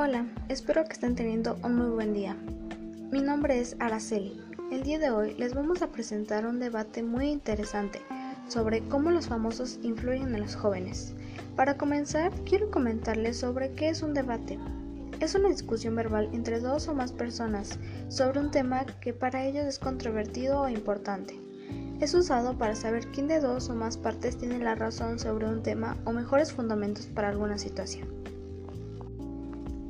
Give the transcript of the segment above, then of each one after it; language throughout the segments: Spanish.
Hola, espero que estén teniendo un muy buen día. Mi nombre es Araceli. El día de hoy les vamos a presentar un debate muy interesante sobre cómo los famosos influyen en los jóvenes. Para comenzar, quiero comentarles sobre qué es un debate. Es una discusión verbal entre dos o más personas sobre un tema que para ellos es controvertido o importante. Es usado para saber quién de dos o más partes tiene la razón sobre un tema o mejores fundamentos para alguna situación.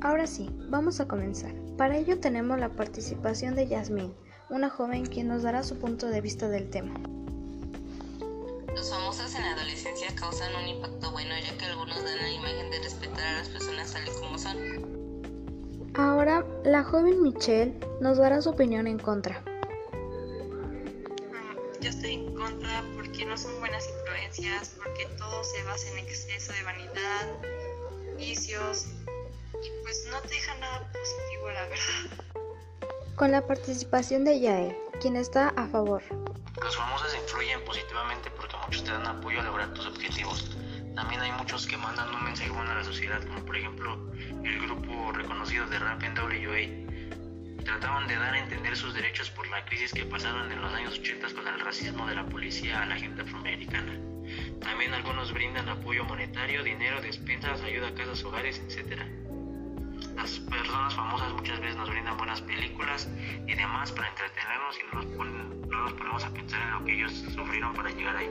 Ahora sí, vamos a comenzar. Para ello tenemos la participación de Yasmín, una joven quien nos dará su punto de vista del tema. Los famosos en la adolescencia causan un impacto bueno ya que algunos dan la imagen de respetar a las personas tal y como son. Ahora, la joven Michelle nos dará su opinión en contra. Mm, yo estoy en contra porque no son buenas influencias, porque todo se basa en exceso de vanidad, vicios, y pues no te deja nada positivo, la verdad. Con la participación de Yael, quien está a favor. Los famosos influyen positivamente porque muchos te dan apoyo a lograr tus objetivos. También hay muchos que mandan un mensaje bueno a la sociedad, como por ejemplo el grupo reconocido de rap NWA. Trataban de dar a entender sus derechos por la crisis que pasaron en los años 80 con el racismo de la policía a la gente afroamericana. También algunos brindan apoyo monetario, dinero, despensas, ayuda a casas, hogares, etc. Las personas famosas muchas veces nos brindan buenas películas y demás para entretenernos y no nos, no nos ponemos a pensar en lo que ellos sufrieron para llegar ahí.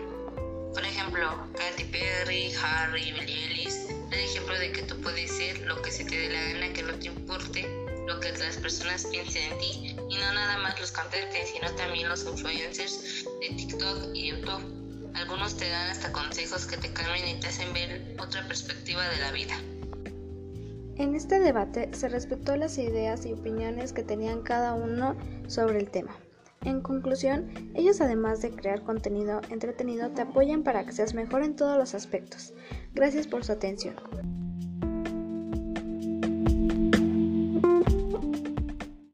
Por ejemplo, Katy Perry, Harry, Billie Ellis, el ejemplo de que tú puedes ser lo que se te dé la gana, que no te importe lo que las personas piensen en ti y no nada más los cantantes, sino también los influencers de TikTok y YouTube. Algunos te dan hasta consejos que te calmen y te hacen ver otra perspectiva de la vida. En este debate se respetó las ideas y opiniones que tenían cada uno sobre el tema. En conclusión, ellos además de crear contenido entretenido te apoyan para que seas mejor en todos los aspectos. Gracias por su atención.